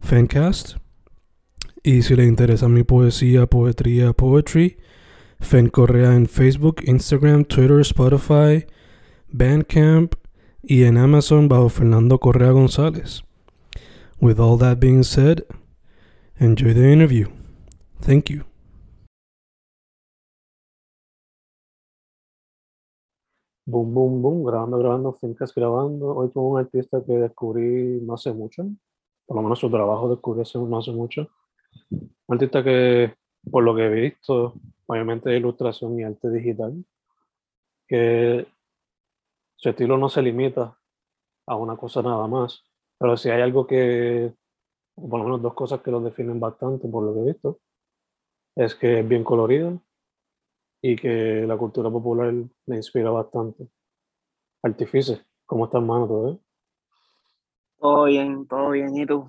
Fancast. Y si le interesa mi poesía, poetría, poetry, Fen Correa en Facebook, Instagram, Twitter, Spotify, Bandcamp y en Amazon bajo Fernando Correa González. With all that being said, enjoy the interview. Thank you. Boom, boom, boom, grabando, grabando, Fincas grabando. Hoy con un artista que descubrí no hace mucho, por lo menos su trabajo descubrí hace, no hace mucho. Un artista que, por lo que he visto, obviamente de ilustración y arte digital, que su estilo no se limita a una cosa nada más, pero si hay algo que, por lo menos dos cosas que lo definen bastante, por lo que he visto, es que es bien colorido y que la cultura popular me inspira bastante. Artifice, ¿cómo estás, hermano? ¿Todo bien? Todo bien, todo bien. ¿Y tú?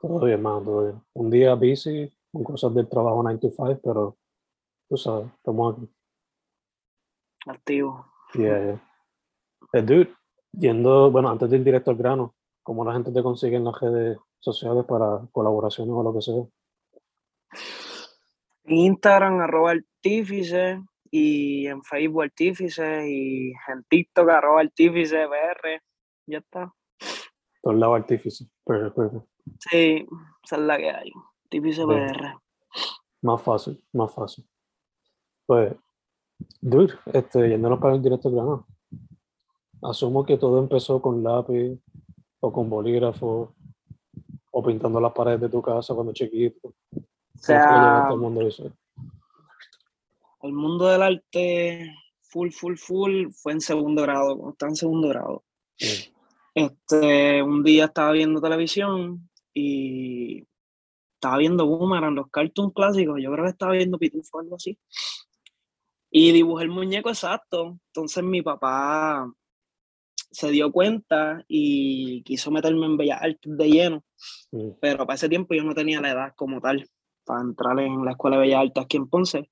Todo bien, hermano, todo bien. Un día busy, con cosas del trabajo 9 to 5, pero tú sabes, estamos aquí. Activo. Yeah, yeah. Eh, dude, yendo, bueno, antes del directo al grano, ¿cómo la gente te consigue en las redes sociales para colaboraciones o lo que sea? Instagram, arroba artífice, y en Facebook artífice, y en TikTok, arroba artífice, BR. Ya está. Por el lado artífice. Perfecto. Sí, esa es la que hay. Artífice Bien. BR. Más fácil, más fácil. Pues, dude, este, yéndonos para el directo al grano. Asumo que todo empezó con lápiz o con bolígrafo o pintando las paredes de tu casa cuando chiquito. O ¿Cómo fue que llegaste sea, al mundo el mundo del arte, full, full, full, fue en segundo grado, estaba en segundo grado. Mm, Este, un día estaba viendo televisión y estaba viendo Boomerang, los cartoons clásicos, yo creo que estaba viendo Pitufo o algo así. Y dibujé el muñeco exacto. Entonces mi papá se dio cuenta y quiso meterme en Bellas Artes de lleno, mm, pero para ese tiempo yo no tenía la edad como tal para entrar en la Escuela de Bellas Artes aquí en Ponce.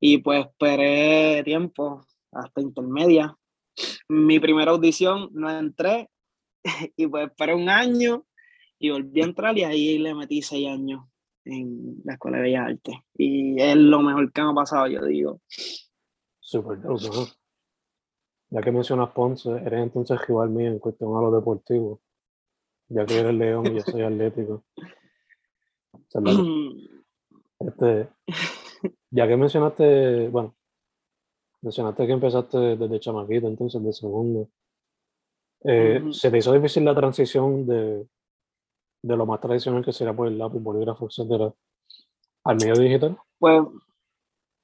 Y pues esperé tiempo hasta intermedia. Mi primera audición no entré y pues esperé un año y volví a entrar y ahí le metí seis años en la Escuela de Bellas Artes. Y es lo mejor que me ha pasado, yo digo. Súper. Ya que mencionas Ponce, eres entonces rival mío en cuestión a lo deportivo. Ya que eres león y yo soy atlético. Este, ya que mencionaste, bueno, mencionaste que empezaste desde chamaquito, entonces de segundo. Eh. ¿Se te hizo difícil la transición de, de lo más tradicional que sería por el lápiz, bolígrafo, etcétera, al medio digital? Pues,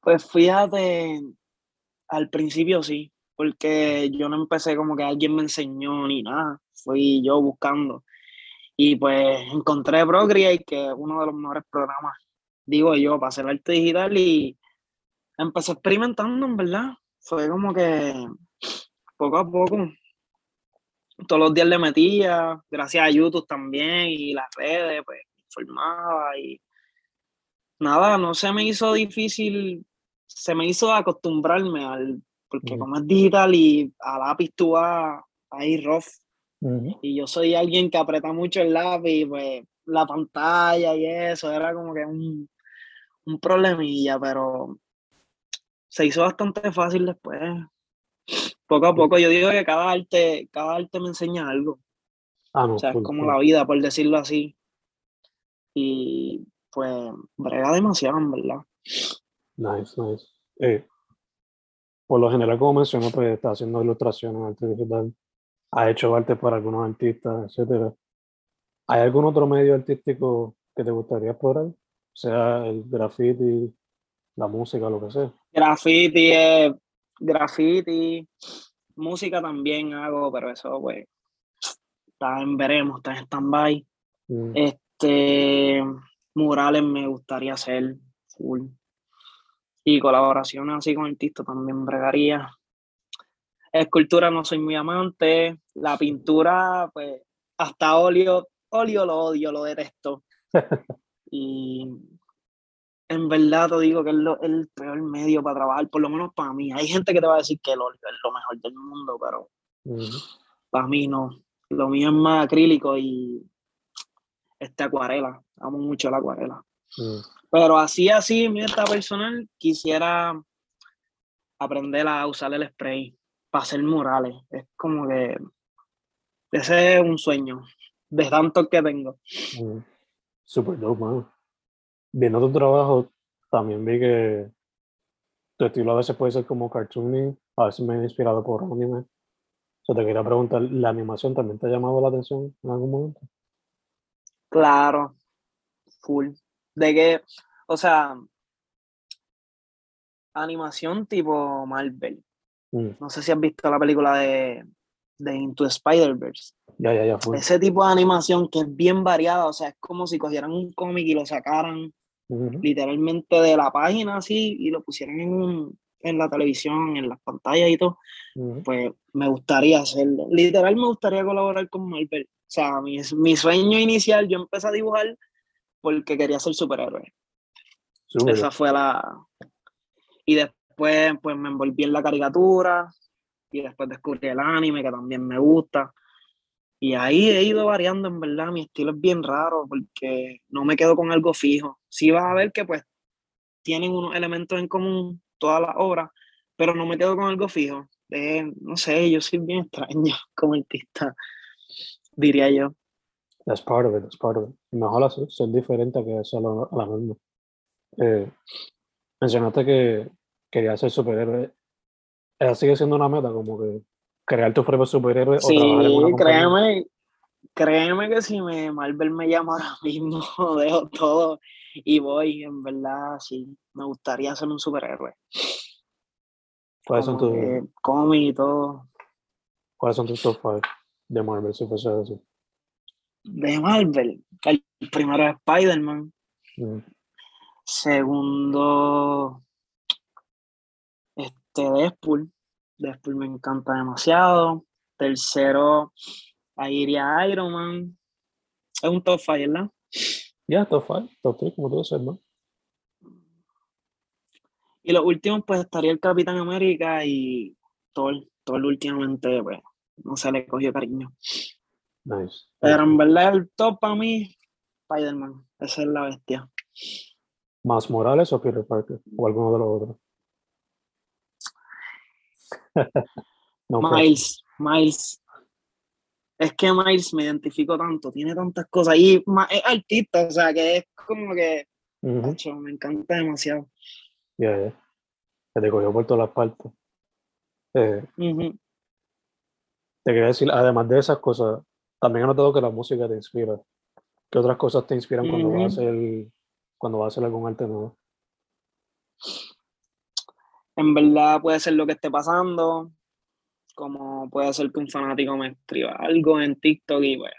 pues fíjate, al principio sí, porque yo no empecé como que alguien me enseñó ni nada, fui yo buscando. Y pues encontré Procreate, que es uno de los mejores programas, digo yo, para hacer arte digital y empecé experimentando, en verdad. Fue como que poco a poco, todos los días le metía, gracias a YouTube también y las redes, pues informaba y nada, no se me hizo difícil, se me hizo acostumbrarme al, porque Ujú. como es digital y a lápiz tú vas ahí rough, Ujú. y yo soy alguien que aprieta mucho el lápiz, pues la pantalla y eso, era como que un, un problemilla, pero se hizo bastante fácil después. Poco a poco, yo digo que cada arte, cada arte me enseña algo. Ah, no, O sea, es como la vida, por decirlo así. y pues brega demasiado, verdad. Nice, nice. Eh, por lo general, como mencionó, pues está haciendo ilustraciones, arte digital, ha hecho arte para algunos artistas, etcétera. ¿Hay algún otro medio artístico que te gustaría explorar? Sea el graffiti, la música, lo que sea. Graffiti, eh, graffiti, música también hago, pero eso, pues, está en veremos, está en stand-by. Mm, Este, murales me gustaría hacer full. Y colaboraciones así con artistas también bregaría. Escultura no soy muy amante. La pintura, pues, hasta óleo, óleo lo odio, lo detesto. y en verdad te digo que es lo- el peor medio para trabajar, por lo menos para mí. Hay gente que te va a decir que el óleo es lo mejor del mundo, pero mm, para mí no. Lo mío es más acrílico y este acuarela. Amo mucho la acuarela. Pero así, así, mi meta personal, quisiera aprender a usar el spray para hacer murales. Es como que ese es un sueño de tantos que tengo. Mm, Super dope, man. Viendo tu trabajo, también vi que tu estilo a veces puede ser como cartoony, a veces me he inspirado por anime. O sea, te quería preguntar, ¿la animación también te ha llamado la atención en algún momento? Claro, full. De que, o sea, animación tipo Marvel. Mm, No sé si has visto la película de, de Into Spider-Verse. Ya, ya, ya fue. Ese tipo de animación que es bien variada, o sea, es como si cogieran un cómic y lo sacaran literalmente de la página así y lo pusieran en, un- en la televisión, en las pantallas y todo, pues me gustaría hacerlo. Literal me gustaría colaborar con Marvel. O sea, mi, mi sueño inicial, yo empecé a dibujar porque quería ser superhéroe. Esa fue la... Y después pues me envolví en la caricatura y después descubrí el anime que también me gusta. Y ahí he ido variando, en verdad, mi estilo es bien raro porque no me quedo con algo fijo. Sí vas a ver que pues tienen unos elementos en común todas las obras, pero no me quedo con algo fijo. No sé, yo soy bien extraño como artista, diría yo. That's part of it, that's part of it. Mejor así, ser diferente que ser a la misma. Eh, mencionaste que querías ser superhéroe. Esa sigue siendo una meta, como que crear tu propio superhéroe o Sí, trabajar en una compañía. créeme, créeme que si me, Marvel me llama ahora mismo, dejo todo y voy, en verdad, sí, me gustaría ser un superhéroe. ¿Cuáles son, tus, cómic y todo. ¿Cuáles son tus top 5 de Marvel, si fuese a decir? De Marvel, el primero es Spider-Man, Mm, segundo, este, Deadpool, Deadpool me encanta demasiado, tercero, ahí iría Iron Man, es un top 5, ¿verdad? Ya, top 5, top 3, como tú dices, ¿no? Y los últimos, pues estaría el Capitán América y Thor. Thor últimamente, pues, no se le cogió cariño. Nice. Pero en verdad, el top para mí, Spider-Man. Esa es la bestia. ¿Más Morales o Peter Parker? ¿O alguno de los otros? No, pues, Miles, Miles. Es que Miles me identifico tanto, tiene tantas cosas. Y es artista, o sea, que es como que, macho, me encanta demasiado. Ya, ya. Que te cogió por todas las partes. Eh, te quería decir, además de esas cosas, también he notado que la música te inspira. ¿Qué otras cosas te inspiran cuando vas a hacer, cuando vas a hacer algún arte nuevo? En verdad puede ser lo que esté pasando, como puede ser que un fanático me escriba algo en TikTok y pues.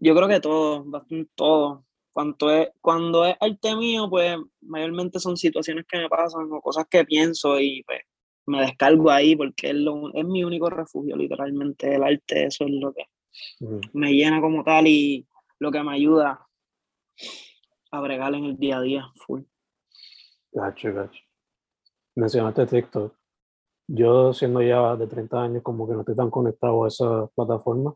Yo creo que todo, bastante todo. Cuando es, cuando es arte mío, pues mayormente son situaciones que me pasan o cosas que pienso y pues me descargo ahí porque es, lo, es mi único refugio, literalmente. El arte, eso es lo que me llena como tal y lo que me ayuda a bregar en el día a día, full. Gacho, gacho. Mencionaste TikTok. Yo, siendo ya de 30 años, como que no estoy tan conectado a esa plataforma.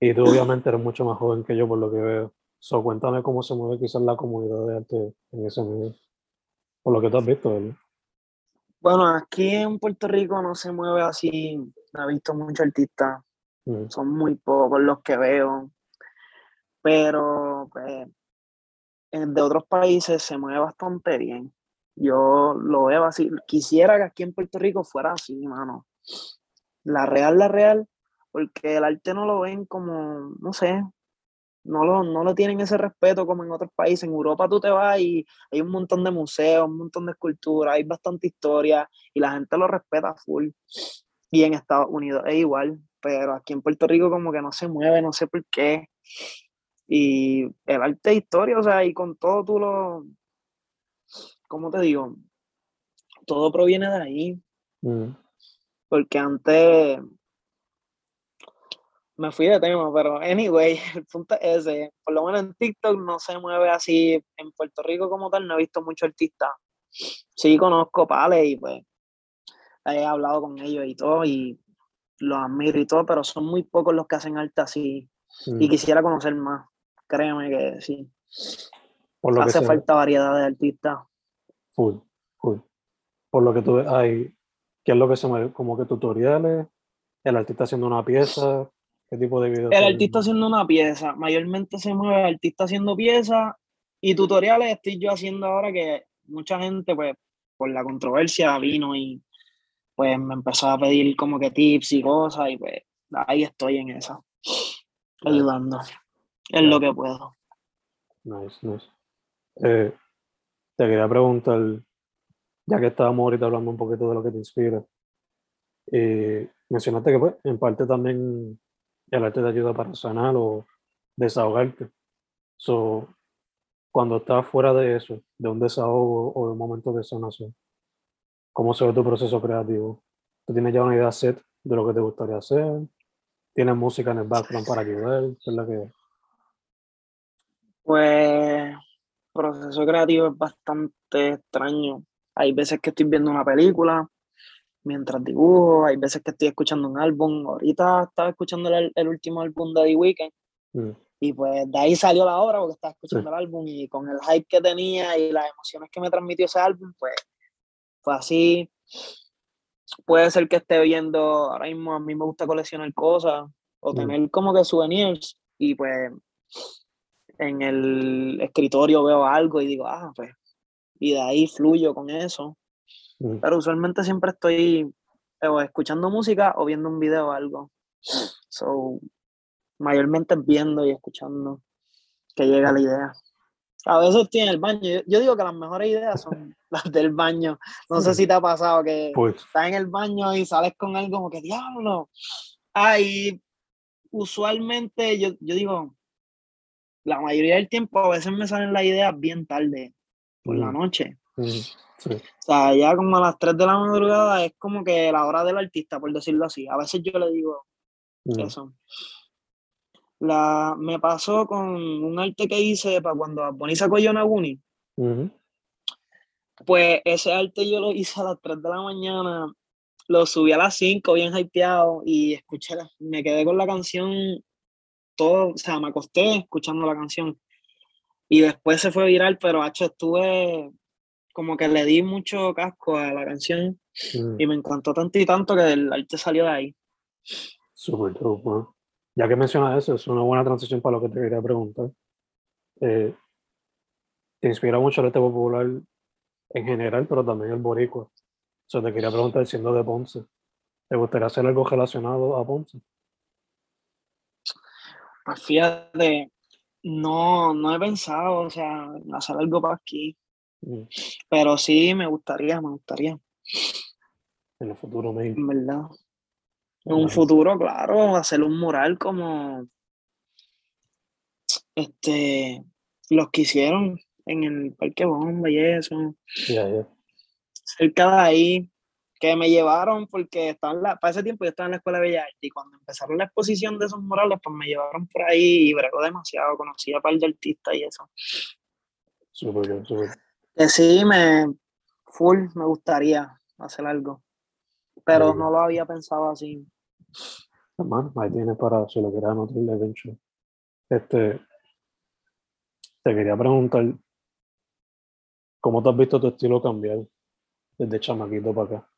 Y tú, obviamente, eres mucho más joven que yo, por lo que veo. So, cuéntame cómo se mueve quizás la comunidad de arte en ese medio. Por lo que tú has visto, ¿verdad? Bueno, aquí en Puerto Rico no se mueve así, no he visto muchos artistas, Mm, son muy pocos los que veo, pero pues de otros países se mueve bastante bien. Yo lo veo así. Quisiera que aquí en Puerto Rico fuera así, mano. La real, la real, porque el arte no lo ven como, no sé, no lo, no lo tienen ese respeto como en otros países. En Europa tú te vas y hay un montón de museos, un montón de esculturas, hay bastante historia y la gente lo respeta full. Y en Estados Unidos es igual, pero aquí en Puerto Rico como que no se mueve, no sé por qué. Y el arte de historia, o sea, y con todo tú lo, ¿cómo te digo? Todo proviene de ahí. Mm. Porque antes me fui de tema, pero anyway, el punto es ese. Por lo menos en TikTok no se mueve así. En Puerto Rico como tal no he visto muchos artistas. Sí conozco pales y pues he hablado con ellos y todo y los admiro y todo, pero son muy pocos los que hacen arte así. Y Mm. quisiera conocer más. Créeme que sí. Por lo que Hace falta variedad de artistas. Full, full. Por lo que tú hay, ¿qué es lo que se? Como que tutoriales, el artista haciendo una pieza, ¿qué tipo de videos? El artista haciendo una pieza, mayormente se mueve el artista haciendo piezas y tutoriales estoy yo haciendo ahora que mucha gente, pues, por la controversia vino y pues me empezó a pedir como que tips y cosas y pues ahí estoy en eso, Claro. ayudando en lo que puedo. Nice, nice. Eh, te quería preguntar, ya que estábamos ahorita hablando un poquito de lo que te inspira, y mencionaste que pues, en parte también el arte te ayuda para sanar o desahogarte. So, cuando estás fuera de eso, de un desahogo o de un momento de sanación, ¿cómo se ve tu proceso creativo? ¿Tú tienes ya una idea set de lo que te gustaría hacer? ¿Tienes música en el background para ayudar? ¿Qué es la que Pues proceso creativo es bastante extraño. Hay veces que estoy viendo una película mientras dibujo, hay veces que estoy escuchando un álbum. Ahorita estaba escuchando el, el último álbum de The Weeknd Mm, y pues de ahí salió la obra porque estaba escuchando el álbum y con el hype que tenía y las emociones que me transmitió ese álbum, pues fue así. Puede ser que esté viendo, ahora mismo a mí me gusta coleccionar cosas o Mm. tener como que souvenirs y pues en el escritorio veo algo y digo, ah, pues, y de ahí fluyo con eso. mm, Pero usualmente siempre estoy o escuchando música o viendo un video o algo. So, mayormente viendo y escuchando que llega la idea. A veces estoy en el baño. Yo, yo digo que las mejores ideas son las del baño. No sé si te ha pasado que Pues, estás en el baño y sales con algo como que diablo. Ay, usualmente yo, yo digo, la mayoría del tiempo a veces me salen las ideas bien tarde, por la Mm. noche. mm, sí, O sea, ya como a las 3 de la madrugada es como que la hora del artista, por decirlo así. A veces yo le digo mm, eso. La, me pasó con un arte que hice para cuando Bunny sacó Yonaguni. ujú, Pues ese arte yo lo hice a las 3 de la mañana, lo subí a las 5 bien hypeado y escuché, me quedé con la canción todo, o sea, me acosté escuchando la canción y después se fue viral, pero hacho, estuve como que le di mucho casco a la canción mm. y me encantó tanto y tanto que el arte salió de ahí. Súper dope, man. Ya que mencionas eso, es una buena transición para lo que te quería preguntar. Eh, te inspira mucho el arte popular en general, pero también el boricua. So, te quería preguntar, siendo de Ponce, ¿te gustaría hacer algo relacionado a Ponce? Pues fíjate, no, no he pensado, o sea, hacer algo para aquí, Mm, pero sí me gustaría, me gustaría, En el futuro, maybe. en verdad. En un futuro, claro, hacer un mural como este los que hicieron en el Parque Bomba y eso, Ya, ya. cerca de ahí, que me llevaron porque estaba en la, para ese tiempo yo estaba en la Escuela de Bellas Artes y cuando empezaron la exposición de esos murales, pues me llevaron por ahí y bregó demasiado, conocí a par de artistas y eso. Súper bien, súper. Que sí, me full me gustaría hacer algo, pero no lo había pensado así. Hermano, ahí tienes para, si lo quieres anotar, eventually. Este, te quería preguntar, ¿cómo te has visto tu estilo cambiar desde chamaquito para acá?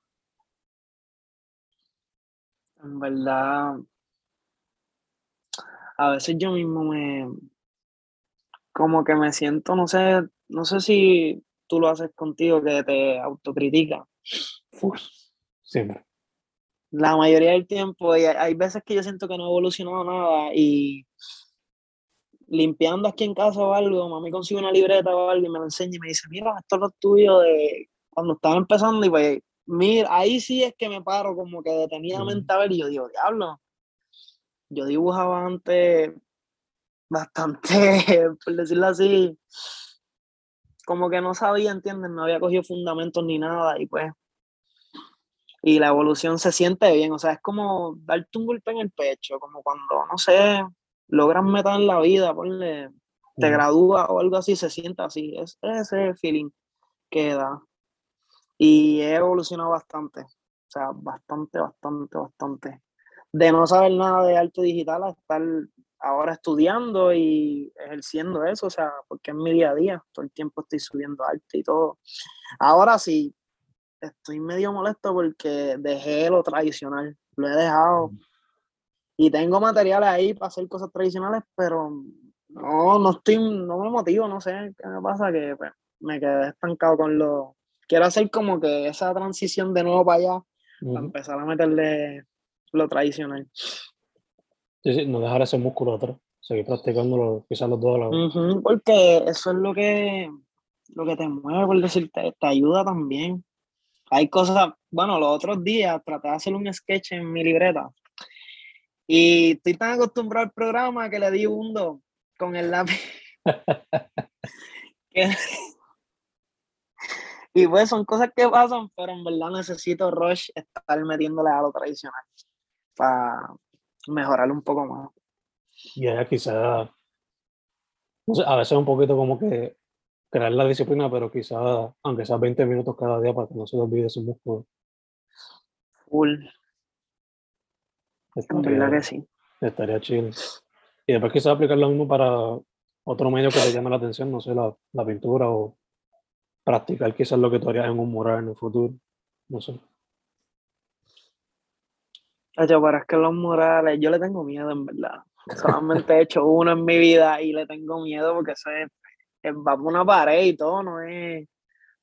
En verdad, a veces yo mismo me, como que me siento, no sé, no sé si tú lo haces contigo, que te autocritica. siempre. La mayoría del tiempo, y hay veces que yo siento que no he evolucionado nada y limpiando aquí en casa o algo, mami consigue una libreta o algo y me lo enseña y me dice, mira, esto es lo tuyo de cuando estaba empezando y pues, mira, ahí sí es que me paro como que detenidamente a ver y yo digo, diablo, yo dibujaba antes bastante, por decirlo así, como que no sabía, ¿entiendes? No había cogido fundamentos ni nada y pues, y la evolución se siente bien, o sea, es como darte un golpe en el pecho, como cuando, no sé, logras meter en la vida, ponle, te gradúas o algo así, se siente así, es ese feeling que da. Y he evolucionado bastante, o sea, bastante, bastante, bastante. De no saber nada de arte digital a estar ahora estudiando y ejerciendo eso, o sea, porque es mi día a día, todo el tiempo estoy subiendo arte y todo. Ahora sí, estoy medio molesto porque dejé lo tradicional, lo he dejado y tengo materiales ahí para hacer cosas tradicionales, pero no, no estoy, no me motivo, no sé qué me pasa, que pues, me quedé estancado con lo... Quiero hacer como que esa transición de nuevo para allá, para empezar a meterle lo tradicional. Sí, sí, no dejar ese músculo atrás, seguir practicando quizás los dos a porque eso es lo que, lo que te mueve, por decirte, te ayuda también. Hay cosas, bueno, los otros días traté de hacer un sketch en mi libreta y estoy tan acostumbrado al programa que le di un do con el lápiz. y pues son cosas que pasan, pero en verdad necesito Rush estar metiéndole a lo tradicional para mejorar un poco más. Y allá quizá, no sé, a veces un poquito como que crear la disciplina, pero quizá, aunque sea 20 minutos cada día para que no se olvide su músculo. Full. Estaría, que sí. Estaría chido. Y después quizás aplicar lo mismo para otro medio que te llame la atención, no sé, la, la pintura o practicar quizás lo que tú harías en un mural en el futuro, no sé. Yo, pero es que los murales, yo le tengo miedo en verdad. Solamente he hecho uno en mi vida y le tengo miedo porque eso es, va por una pared y todo, no es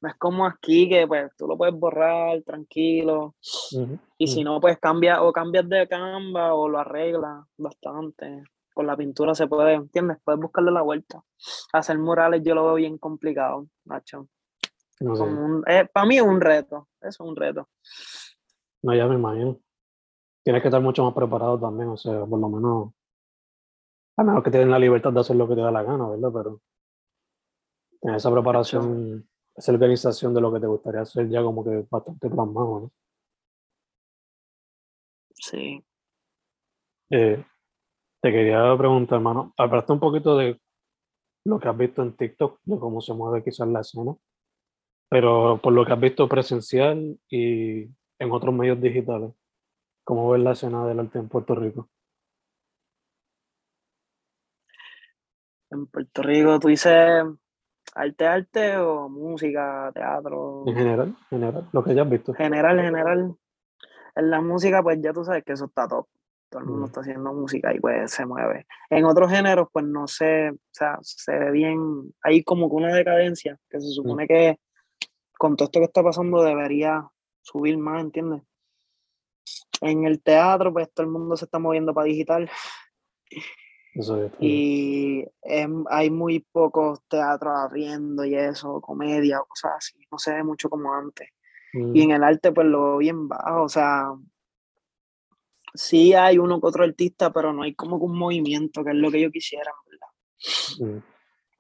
no es como aquí que pues tú lo puedes borrar tranquilo. y si no, pues cambia o cambias de Canva o lo arreglas bastante. Con la pintura se puede, ¿entiendes? Puedes buscarle la vuelta. Hacer murales yo lo veo bien complicado, Nacho. Eh, para mí es un reto, eso es un reto. No, ya me imagino. Tienes que estar mucho más preparado también, o sea, por lo menos, a menos que tengas la libertad de hacer lo que te da la gana, ¿verdad? Pero en esa preparación esa organización de lo que te gustaría hacer ya como que bastante plasmado, ¿no? Sí. Eh, te quería preguntar, hermano, hablaste un poquito de lo que has visto en TikTok, de cómo se mueve quizás la escena, pero por lo que has visto presencial y en otros medios digitales, ¿cómo ves la escena del arte en Puerto Rico? En Puerto Rico, tú dices ¿Arte, arte o música, teatro? En general, general, lo que hayas visto. General, general. En la música, pues ya tú sabes que eso está top. Todo el mundo mm. está haciendo música y pues se mueve. En otros géneros, pues no sé, o sea, se ve bien, hay como que una decadencia que se supone mm. que con todo esto que está pasando debería subir más, ¿entiendes? En el teatro, pues todo el mundo se está moviendo para digital y hay muy pocos teatros abriendo y eso, comedia o cosas así, no se ve mucho como antes. Y mm. en el arte pues lo veo bien bajo, o sea, sí hay uno que otro artista, pero no hay como un movimiento, que es lo que yo quisiera, ¿verdad? Mm.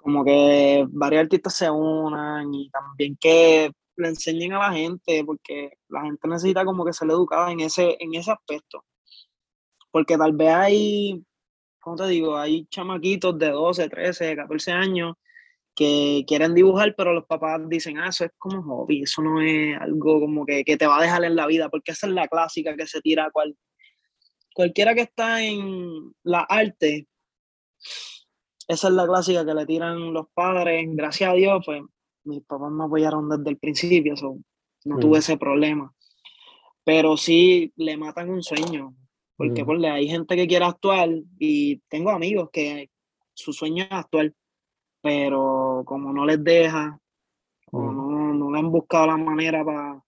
Como que varios artistas se unan y también que le enseñen a la gente, porque la gente necesita como que ser educada en ese, en ese aspecto. Porque tal vez hay ¿cómo te digo? Hay chamaquitos de 12, 13, 14 años que quieren dibujar, pero los papás dicen, ah, eso es como hobby, eso no es algo como que, que te va a dejar en la vida, porque esa es la clásica que se tira cual, cualquiera que está en la arte, esa es la clásica que le tiran los padres, gracias a Dios, pues mis papás me apoyaron desde el principio, no tuve mm. ese problema, pero sí le matan un sueño, porque mm. hay gente que quiere actuar y tengo amigos que su sueño es actuar, pero como no les deja, o Mm. no, no le han buscado la manera para,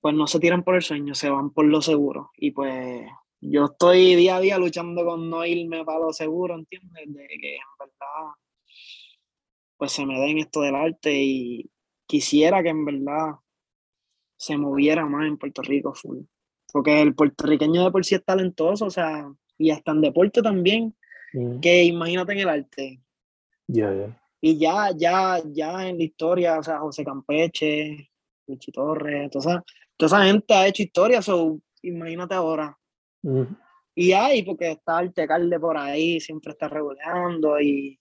pues no se tiran por el sueño, se van por lo seguro. Y pues yo estoy día a día luchando con no irme para lo seguro, ¿entiendes? De que en verdad, pues se me den esto del arte y quisiera que en verdad se moviera más en Puerto Rico full. Porque el puertorriqueño de por sí es talentoso, o sea, y hasta en deporte también, Mm. que imagínate en el arte. Ya, ya. Y ya, ya, ya en la historia, o sea, José Campeche, Luchi Torres, toda esa, toda esa gente ha hecho historia, so, imagínate ahora. Y hay, porque está el Tecalde por ahí, siempre está regulando, y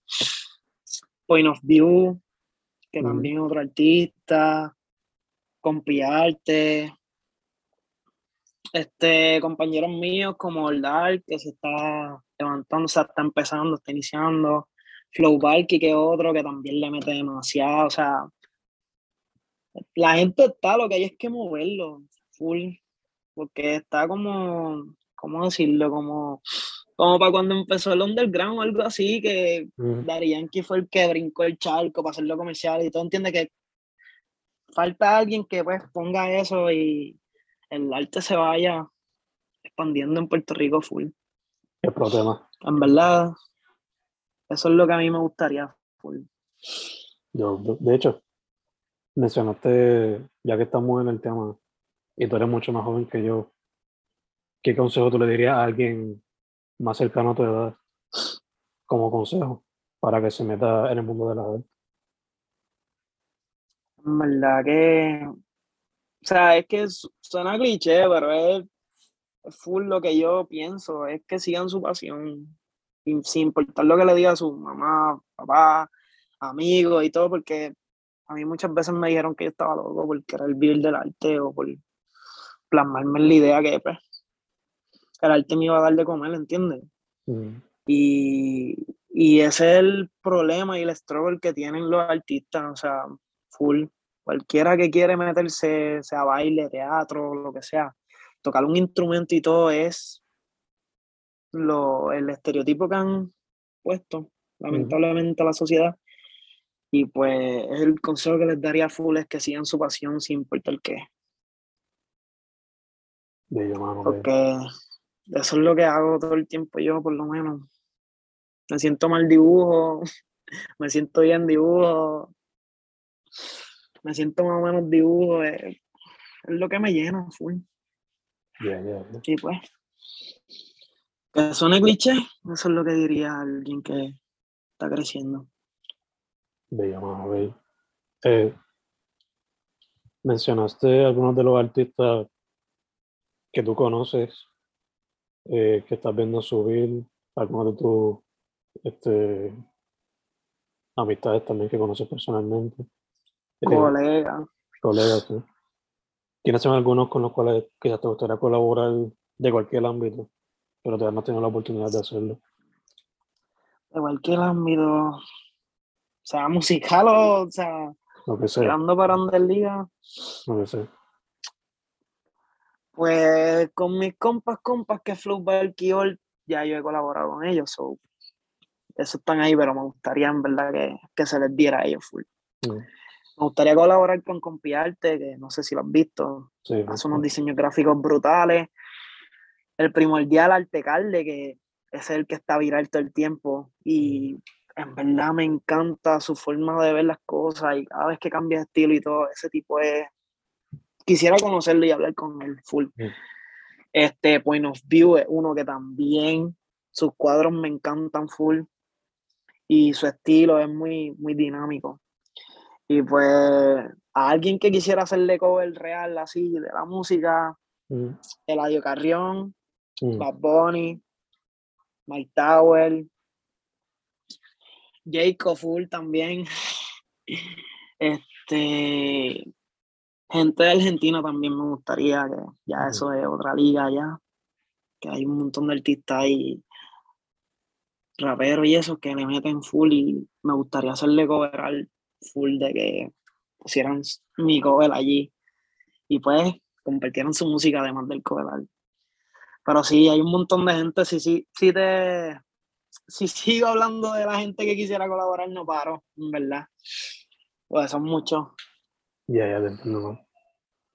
Point of View, que también es otro artista, Compiarte, este, compañeros míos como el Dark, que se está levantando, o sea, está empezando, está iniciando, Flow Balky, que es otro que también le mete demasiado, o sea, la gente está, lo que hay es que moverlo, full, porque está como, ¿cómo decirlo? Como, como para cuando empezó el underground o algo así, que. Daddy Yankee fue el que brincó el charco para hacerlo comercial y todo, entiende que falta alguien que pues ponga eso y el arte se vaya expandiendo en Puerto Rico full. Qué problema. En verdad, eso es lo que a mí me gustaría full. Yo, de hecho, mencionaste, ya que estamos en el tema, y tú eres mucho más joven que yo, ¿qué consejo tú le dirías a alguien más cercano a tu edad como consejo para que se meta en el mundo de la arte? En verdad que, o sea, es que su- suena cliché, pero es, full lo que yo pienso, es que sigan su pasión, sin, importar lo que le diga su mamá, papá, amigos y todo, porque a mí muchas veces me dijeron que yo estaba loco por querer vivir del arte o por plasmarme en la idea que pues, el arte me iba a dar de comer, ¿entiendes? Mm. Y, y ese es el problema y el struggle que tienen los artistas, o sea, full. Cualquiera que quiere meterse, sea baile, teatro, lo que sea, tocar un instrumento y todo es lo, el estereotipo que han puesto, lamentablemente, a la sociedad. Y pues el consejo que les daría full es que sigan su pasión sin importar qué. Bello, mano, bello. Eso es lo que hago todo el tiempo yo, por lo menos. Me siento mal dibujo, me siento bien dibujo, me siento más o menos dibujo, es, es lo que me llena, full. Ya, ya, ya. Y pues, que suene cliché, eso es lo que diría a alguien que está creciendo. Bello, mano, bello. Eh, mencionaste algunos de los artistas que tú conoces, eh, que estás viendo subir, algunos de tus este, amistades también que conoces personalmente, eh, Colega, colegas. ¿sí? ¿Quiénes son algunos con los cuales quizás te gustaría colaborar de cualquier ámbito, pero todavía no has tenido la oportunidad de hacerlo? de cualquier ámbito, o sea, musical o, o sea, Lo que sea, para donde liga. lo que sea. Pues con mis compas, compas que Flow Valkyol, ya yo he colaborado con ellos, so, eso están ahí, pero me gustaría en verdad que, que se les diera a ellos full. Me gustaría colaborar con Compiarte, que no sé si lo has visto, Sí, hace unos diseños gráficos brutales. El primordial Artecalde, que es el que está viral todo el tiempo, y en verdad me encanta su forma de ver las cosas, y cada vez que cambia de estilo y todo, ese tipo es... Quisiera conocerlo y hablar con él full. Mm. Este Point of View es uno que también sus cuadros me encantan full y su estilo es muy, muy dinámico. Y pues a alguien que quisiera hacerle cover real así de la música, Mm, Eladio Carrión, mm, Bad Bunny, Mike Tower, Jacob Full también. Este gente de Argentina también me gustaría, que ya eso es otra liga ya. Que hay un montón de artistas ahí, raperos y eso que le meten full y me gustaría hacerle cover al full de que pusieran mi cover allí y pues compartieran su música además del cover art. Pero sí, hay un montón de gente, sí, sí, sí te, si sigo hablando de la gente que quisiera colaborar, no paro, en verdad. Pues son muchos. Ya, ya. ¿no?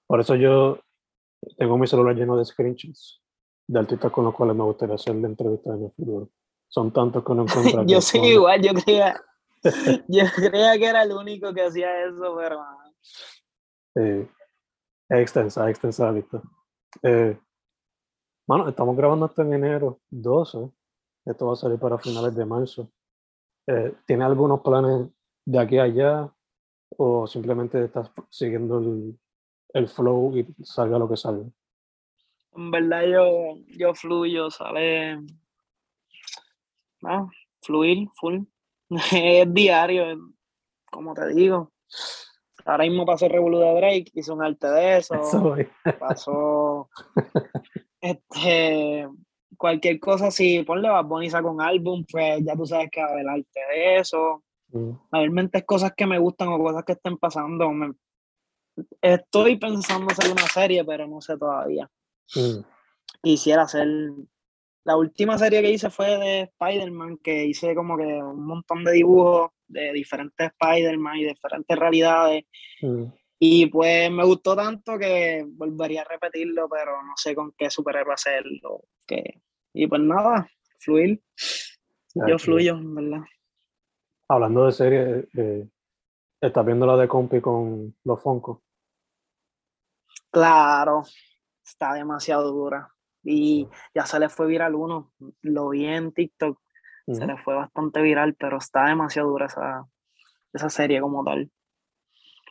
Por eso yo tengo mi celular lleno de screenshots de artistas con los cuales me gustaría hacer la entrevista en el futuro. Son tantos que no encuentro. yo soy igual, yo creía, yo creía que era el único que hacía eso, pero... Eh, es extensa, es extensa lista. Eh, bueno, estamos grabando esto en enero 12. Esto va a salir para finales de marzo. Eh, ¿Tiene algunos planes de aquí a allá? ¿O simplemente estás siguiendo el, el flow y salga lo que salga? En verdad yo, yo fluyo, sale... No, fluir, full. es diario, como te digo. Ahora mismo pasó Revolu de Drake, hice un arte de eso. pasó este cualquier cosa, si ponle Bad Bunny saca un álbum, pues ya tú sabes que va a haber arte de eso. Mayormente es cosas que me gustan o cosas que estén pasando. estoy pensando hacer una serie, pero no sé todavía. Mm. Quisiera hacer la última serie que hice fue de Spider-Man, que hice como que un montón de dibujos de diferentes Spider-Man y diferentes realidades. Mm. Y pues me gustó tanto que volvería a repetirlo, pero no sé con qué superhéroe hacerlo. Que... Y pues nada, fluir. Yo fluyo, en verdad. Hablando de serie, eh, ¿estás viendo la de Compi con los Foncos? Claro, está demasiado dura y ya se le fue viral uno, lo vi en TikTok, se le fue bastante viral, pero está demasiado dura esa, esa serie como tal.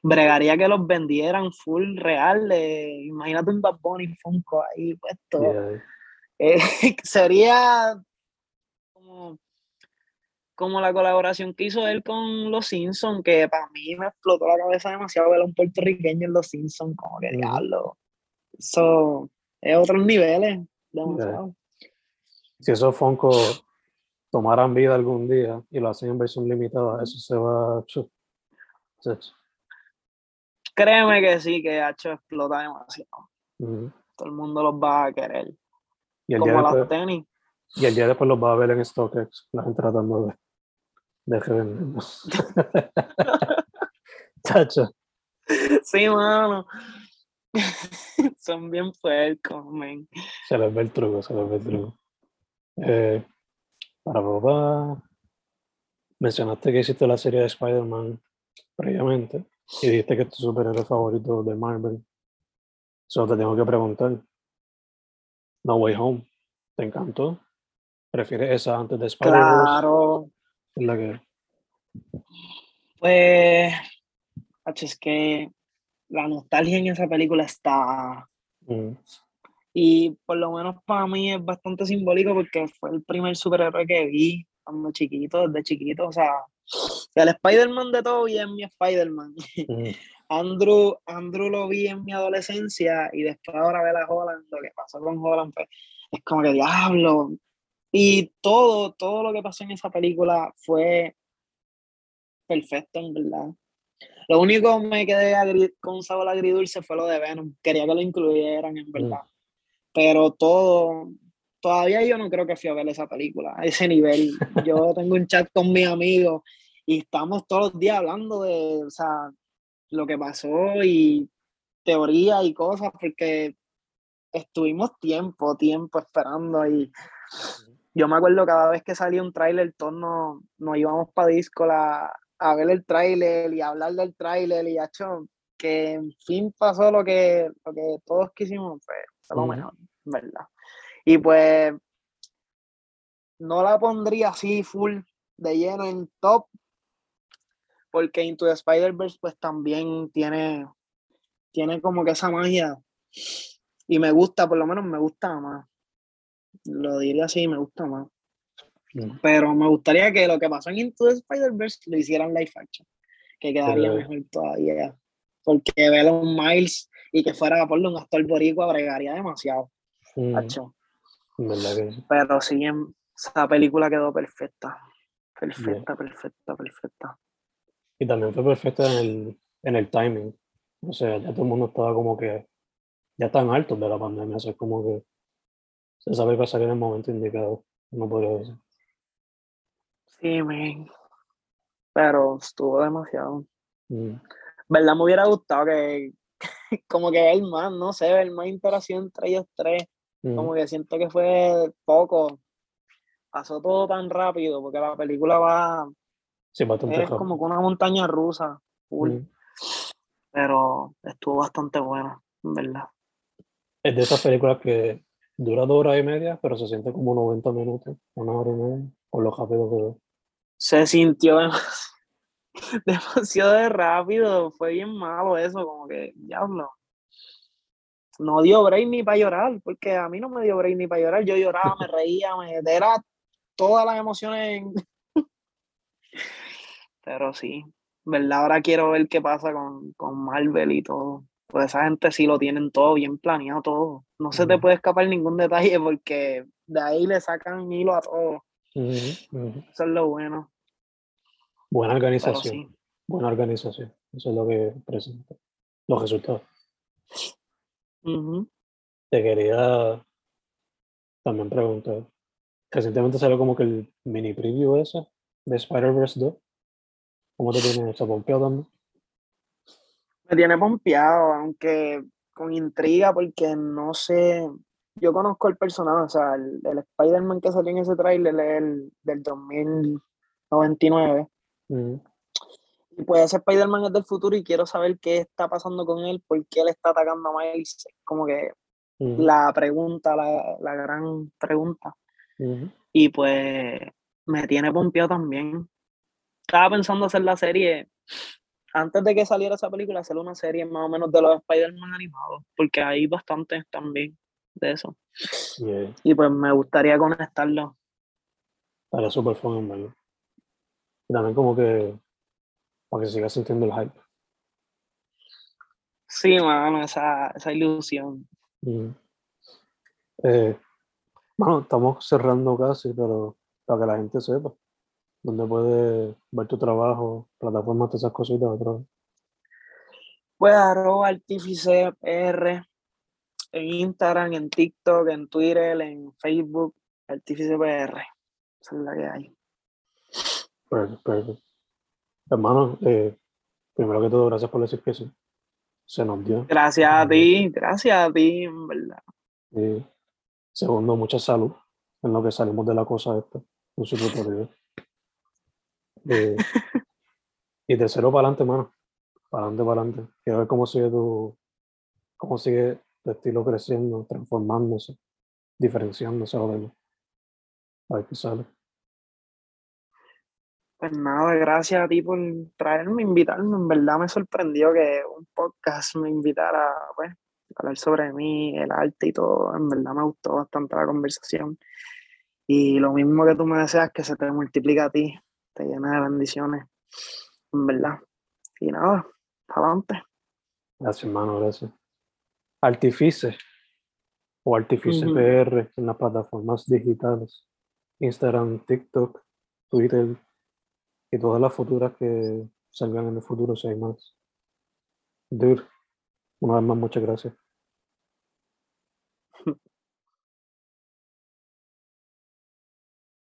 Bregaría que los vendieran full real, imagínate un Bad Bunny Funko ahí puesto. Eh, sería como, como la colaboración que hizo él con Los Simpsons, que para mí me explotó la cabeza demasiado ver a un puertorriqueño en Los Simpsons, como que diablo. Eso es otros niveles. Si esos Funko tomaran vida algún día y lo hacen en versión limitada, eso se va a... Créeme que sí, que hecho explota demasiado. Todo el mundo los va a querer. Y el Como día después, tenis. Y el día después los va a ver en StockX, la gente tratando de, de revenderlos. Chacho. Sí, mano. Son bien puercos, men. Se les ve el truco, se les ve el truco. Eh, para papá, mencionaste que hiciste la serie de Spider-Man previamente y dijiste que es tu superhéroe favorito de Marvel. Solo te tengo que preguntar. No Way Home, ¿te encantó? ¿Prefieres esa antes de Spider-Man? Claro. Es la que. Pues. Es que la nostalgia en esa película está. Mm. Y por lo menos para mí es bastante simbólico porque fue el primer superhéroe que vi cuando chiquito, desde chiquito. O sea, el Spider-Man de todo y es mi Spider-Man. Mm. Andrew, Andrew lo vi en mi adolescencia y después ahora ver a Holland, lo que pasó con Holland, pues, es como que diablo. Y todo, todo lo que pasó en esa película fue perfecto, en verdad. Lo único que me quedé con un sabor agridulce fue lo de Venom. Quería que lo incluyeran, en verdad. Pero todo, todavía yo no creo que fui a ver esa película, a ese nivel. Yo tengo un chat con mis amigos y estamos todos los días hablando de, o sea, lo que pasó y teoría y cosas, porque estuvimos tiempo, tiempo esperando y yo me acuerdo cada vez que salía un tráiler, todos nos, íbamos para disco la, a ver el tráiler y hablar del tráiler y hecho que en fin pasó lo que, lo que todos quisimos, fue, lo mejor, ¿verdad? Y pues no la pondría así full de lleno en top, porque Into the Spider-Verse pues también tiene, tiene como que esa magia y me gusta, por lo menos me gusta más. Lo diría así, me gusta más. Pero me gustaría que lo que pasó en Into the Spider-Verse lo hicieran live action, que quedaría mejor todavía. Porque un Miles y que fuera a ponerle un actor boricua bregaría demasiado. Mm. Pero sí, esa película quedó perfecta. Perfecta, perfecta, perfecta. Y también fue perfecta en el, en el timing. O sea, ya todo el mundo estaba como que ya tan altos de la pandemia. O sea, es como que se sabe que en el momento indicado. No podría decir. Sí, men. Pero estuvo demasiado. Mm. ¿Verdad? Me hubiera gustado que, como que el más, no sé, el más interacción entre ellos tres. Mm. Como que siento que fue poco. Pasó todo tan rápido, porque la película va, Sí, bastante es rápido. como que una montaña rusa. full. Mm. Pero estuvo bastante buena, en verdad. Es de esas películas que dura dos horas y media, pero se siente como 90 minutos, una hora y media, por lo rápido que es. Se sintió demasiado, demasiado de rápido. Fue bien malo eso, como que, diablo. No dio break ni para llorar, porque a mí no me dio break ni para llorar. Yo lloraba, me reía, me era todas las emociones. en- Pero sí, ¿verdad? Ahora quiero ver qué pasa con, con Marvel y todo. Pues esa gente sí lo tienen todo bien planeado, todo. No se te puede escapar ningún detalle porque de ahí le sacan hilo a todo. Eso es lo bueno. Buena organización, sí. buena organización. Eso es lo que presenta. Los resultados. Te quería también preguntar. Recientemente salió como que el mini preview ese de Spider-Verse 2. ¿Cómo te tiene eso? ¿Pompeado también? Me tiene pompeado, aunque con intriga, porque no sé. Yo conozco el personaje, o sea, el, el Spider-Man que salió en ese tráiler es el del 2099. Ujú, Y pues ese Spider-Man es del futuro y quiero saber qué está pasando con él, por qué él está atacando a Miles. Como que ujú, la pregunta, la, la gran pregunta. ujú. Y pues me tiene pompeado también. Estaba pensando hacer la serie, antes de que saliera esa película, hacer una serie más o menos de los Spider-Man animados, porque hay bastantes también de eso. Yeah. Y pues me gustaría conectarlo. Estaría súper fun en. Y también como que para que se siga sintiendo el hype. Sí, mano, esa, esa ilusión. Ujú. Eh, bueno, estamos cerrando casi, pero para que la gente sepa dónde puede ver tu trabajo, plataformas, todas esas cositas. Otro. Pues arroba artífice PR en Instagram, en TikTok, en Twitter, en Facebook, artífice PR. Esa es la que hay. Perfecto, perfecto. Hermano, eh, primero que todo, gracias por decir que sí. Se nos dio. Gracias a ti, gracias a ti, en verdad. Y segundo, mucha salud en lo que salimos de la cosa esta, totalidad. Eh, y tercero, para adelante, mano. Para adelante, para adelante. Quiero ver cómo sigue tu, cómo sigue tu estilo creciendo, transformándose, diferenciándose a verlo. A ver qué sale. Pues nada, gracias a ti por traerme, invitarme. En verdad me sorprendió que un podcast me invitara pues, a hablar sobre mí, el arte y todo. En verdad me gustó bastante la conversación. Y lo mismo que tú me deseas, que se te multiplica a ti, te llena de bendiciones. En verdad. Y nada, adelante. Gracias, hermano, gracias. Artifice o Artifice Ujú. PR en las plataformas digitales, Instagram, TikTok, Twitter y todas las futuras que salgan en el futuro, si hay más. Dude, una vez más, muchas gracias.